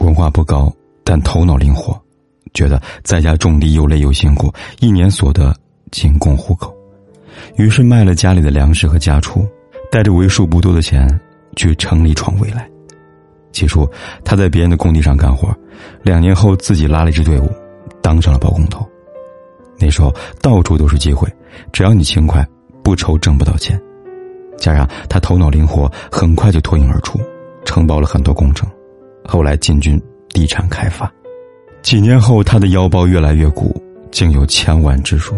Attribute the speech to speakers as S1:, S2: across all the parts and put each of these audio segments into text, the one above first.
S1: 文化不高，但头脑灵活。觉得在家种地又累又辛苦，一年所得仅供糊口，于是卖了家里的粮食和家畜，带着为数不多的钱去城里闯未来。起初他在别人的工地上干活，两年后自己拉了一支队伍，当上了包工头。那时候到处都是机会，只要你勤快，不愁挣不到钱。加上他头脑灵活，很快就脱颖而出，承包了很多工程，后来进军地产开发。几年后，他的腰包越来越鼓，竟有千万之数。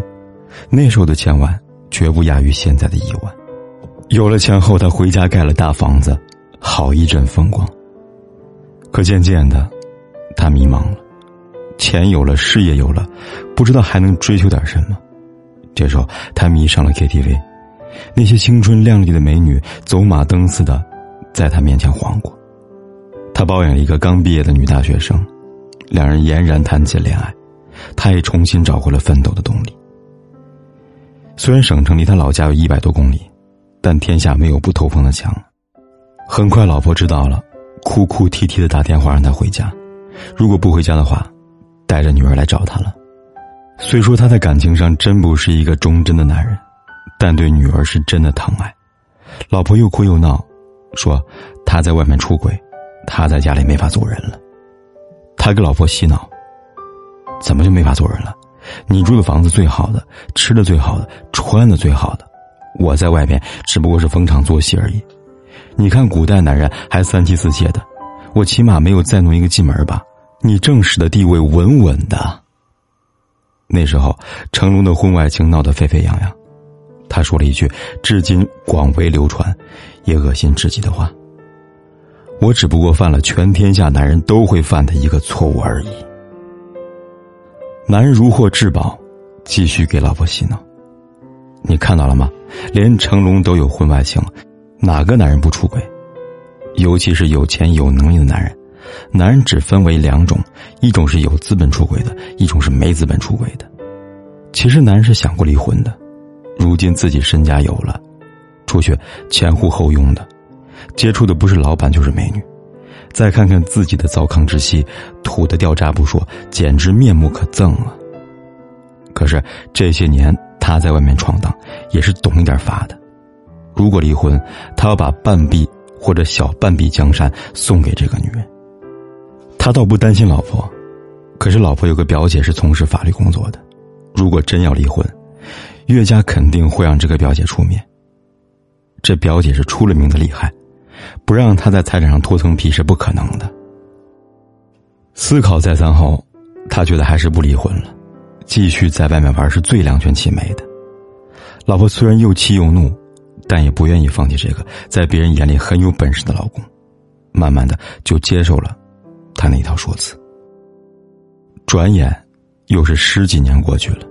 S1: 那时候的千万，绝不亚于现在的亿万。有了钱后，他回家盖了大房子，好一阵风光。可渐渐的，他迷茫了。钱有了，事业有了，不知道还能追求点什么。这时候，他迷上了 KTV，那些青春靓丽的美女走马灯似的，在他面前晃过。他包养一个刚毕业的女大学生。两人俨然谈起恋爱，他也重新找回了奋斗的动力。虽然省城离他老家有一百多公里，但天下没有不透风的墙。很快，老婆知道了，哭哭啼啼的打电话让他回家。如果不回家的话，带着女儿来找他了。虽说他在感情上真不是一个忠贞的男人，但对女儿是真的疼爱。老婆又哭又闹，说他在外面出轨，他在家里没法做人了。他给老婆洗脑，怎么就没法做人了？你住的房子最好的，吃的最好的，穿的最好的，我在外边只不过是逢场作戏而已。你看古代男人还三妻四妾的，我起码没有再弄一个进门吧？你正室的地位稳稳的。那时候成龙的婚外情闹得沸沸扬扬，他说了一句至今广为流传，也恶心至极的话。我只不过犯了全天下男人都会犯的一个错误而已。男人如获至宝，继续给老婆洗脑。你看到了吗？连成龙都有婚外情，哪个男人不出轨？尤其是有钱有能力的男人。男人只分为两种：一种是有资本出轨的，一种是没资本出轨的。其实男人是想过离婚的，如今自己身家有了，出去前呼后拥的。接触的不是老板就是美女，再看看自己的糟糠之妻，土的掉渣不说，简直面目可憎啊！可是这些年他在外面闯荡，也是懂一点法的。如果离婚，他要把半壁或者小半壁江山送给这个女人。他倒不担心老婆，可是老婆有个表姐是从事法律工作的，如果真要离婚，岳家肯定会让这个表姐出面。这表姐是出了名的厉害。不让他在财产上脱层皮是不可能的。思考再三后，他觉得还是不离婚了，继续在外面玩是最两全其美的。老婆虽然又气又怒，但也不愿意放弃这个在别人眼里很有本事的老公，慢慢的就接受了他那套说辞。转眼又是十几年过去了，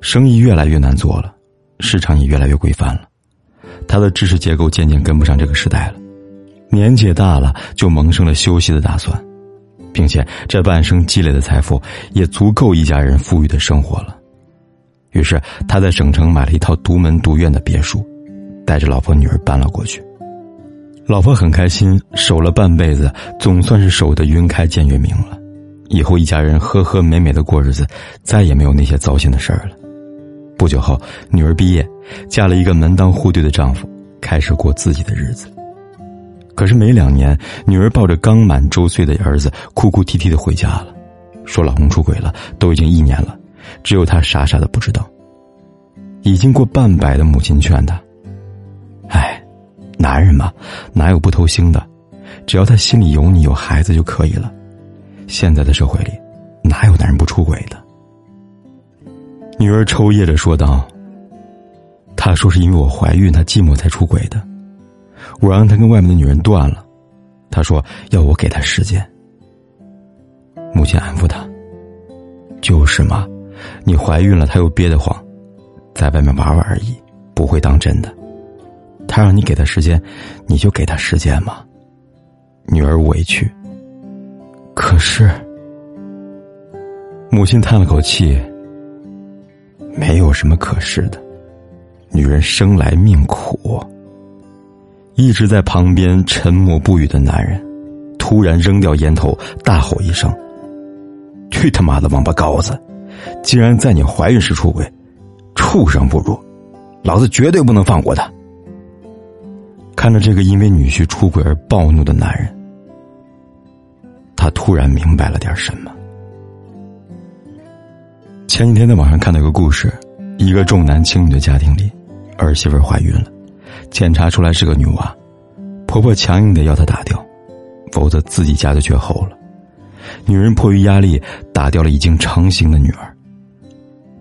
S1: 生意越来越难做了，市场也越来越规范了，他的知识结构渐渐跟不上这个时代了。年纪大了，就萌生了休息的打算，并且这半生积累的财富也足够一家人富裕的生活了。于是他在省城买了一套独门独院的别墅，带着老婆女儿搬了过去。老婆很开心，守了半辈子，总算是守得云开见月明了。以后一家人和和美美的过日子，再也没有那些糟心的事儿了。不久后，女儿毕业，嫁了一个门当户对的丈夫，开始过自己的日子。可是没两年，女儿抱着刚满周岁的儿子，哭哭啼啼的回家了，说老公出轨了，都已经一年了，只有她傻傻的不知道。已经过半百的母亲劝她：“哎，男人嘛，哪有不偷腥的？只要他心里有你有孩子就可以了。现在的社会里，哪有男人不出轨的？”女儿抽噎着说道：“他说是因为我怀孕，他寂寞才出轨的。”我让他跟外面的女人断了，他说要我给他时间。母亲安抚他：“就是嘛，你怀孕了，他又憋得慌，在外面玩玩而已，不会当真的。他让你给他时间，你就给他时间嘛。”女儿委屈。可是，母亲叹了口气：“没有什么可是的，女人生来命苦。”一直在旁边沉默不语的男人，突然扔掉烟头，大吼一声：“去他妈的王八羔子！竟然在你怀孕时出轨，畜生不如！老子绝对不能放过他！”看着这个因为女婿出轨而暴怒的男人，他突然明白了点什么。前几天在网上看到一个故事，一个重男轻女的家庭里，儿媳妇怀孕了。检查出来是个女娃，婆婆强硬的要她打掉，否则自己家就绝后了。女人迫于压力打掉了已经成型的女儿。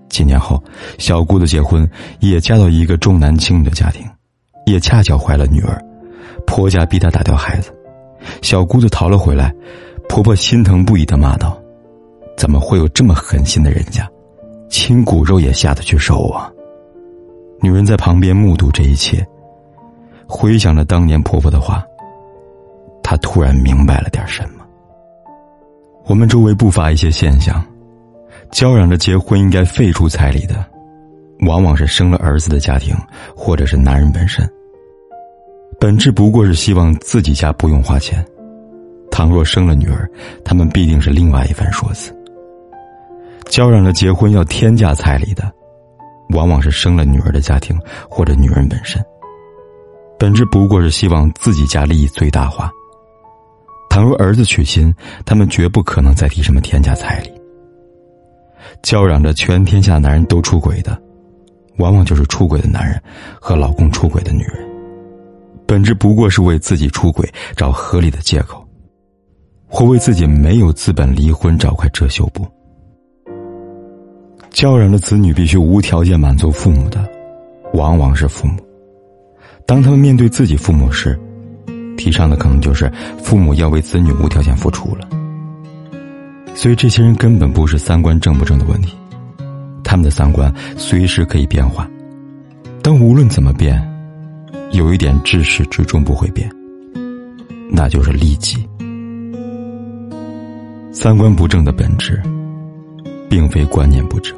S1: 几年后，小姑子结婚，也嫁到一个重男轻女的家庭，也恰巧怀了女儿，婆家逼她打掉孩子，小姑子逃了回来，婆婆心疼不已的骂道：“怎么会有这么狠心的人家，亲骨肉也下得去手啊？”女人在旁边目睹这一切。回想着当年婆婆的话，她突然明白了点什么。我们周围不乏一些现象，叫嚷着结婚应该废除彩礼的，往往是生了儿子的家庭，或者是男人本身。本质不过是希望自己家不用花钱。倘若生了女儿，他们必定是另外一番说辞。叫嚷着结婚要天价彩礼的，往往是生了女儿的家庭或者女人本身。本质不过是希望自己家利益最大化。倘若儿子娶亲，他们绝不可能再提什么天价彩礼。叫嚷着全天下男人都出轨的，往往就是出轨的男人和老公出轨的女人。本质不过是为自己出轨找合理的借口，或为自己没有资本离婚找块遮羞布。叫嚷着子女必须无条件满足父母的，往往是父母。当他们面对自己父母时，提倡的可能就是父母要为子女无条件付出了。所以这些人根本不是三观正不正的问题，他们的三观随时可以变化，但无论怎么变，有一点至始至终不会变，那就是利己。三观不正的本质，并非观念不正，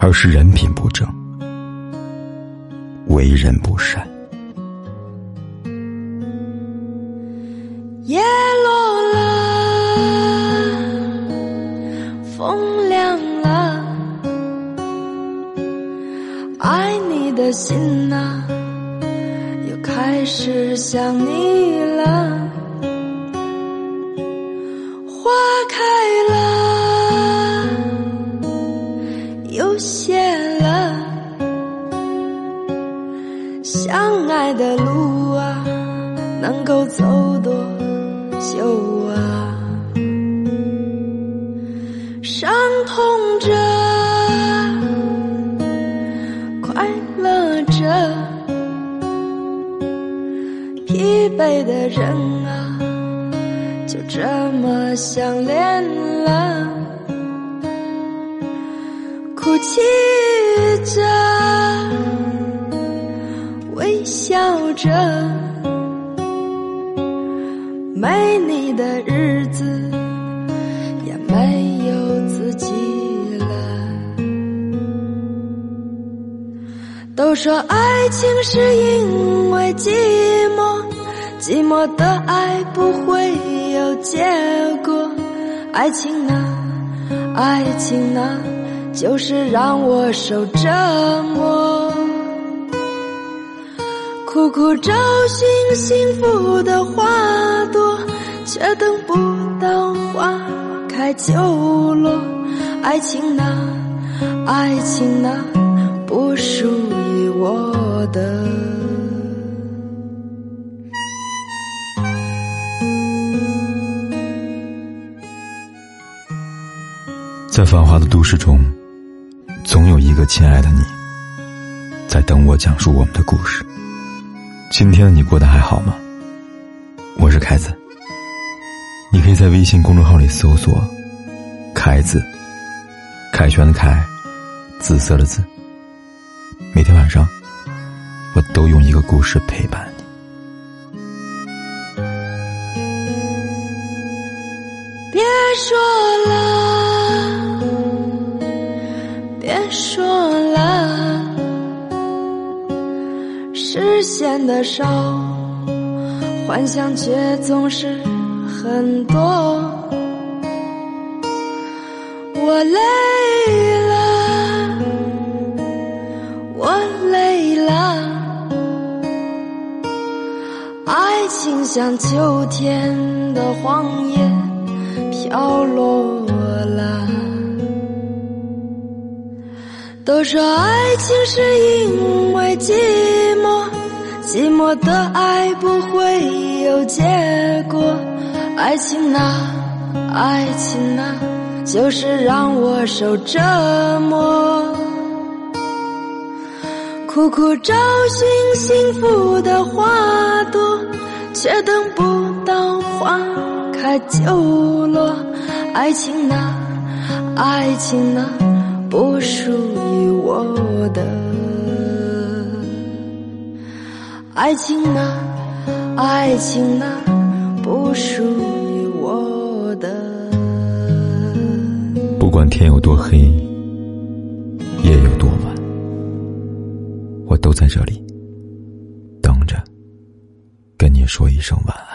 S1: 而是人品不正。为人不善。
S2: 叶落了，风凉了，爱你的心呐，又开始想你了。能够走多久啊？伤痛着，快乐着，疲惫的人啊，就这么相恋了，哭泣着。微笑着，没你的日子也没有自己了。都说爱情是因为寂寞，寂寞的爱不会有结果。爱情啊，爱情啊，就是让我受折磨。苦苦找寻幸福的花朵，却等不到花开就落。爱情啊，爱情啊，不属于我的。
S1: 在繁华的都市中，总有一个亲爱的你，在等我讲述我们的故事。今天你过得还好吗？我是凯子。你可以在微信公众号里搜索“凯子”，凯旋的凯，紫色的紫。每天晚上，我都用一个故事陪伴
S2: 的少，幻想却总是很多。我累了，我累了，爱情像秋天的黄叶。飘落了。都说爱情是因为寂寞，寂寞的爱不会有结果。爱情啊，爱情啊，就是让我受折磨。苦苦找寻幸福的花朵，却等不到花。开就落，爱情啊，爱情啊，不属于我的。爱情啊，爱情啊，不属于我的。
S1: 不管天有多黑，夜有多晚，我都在这里等着，跟你说一声晚安。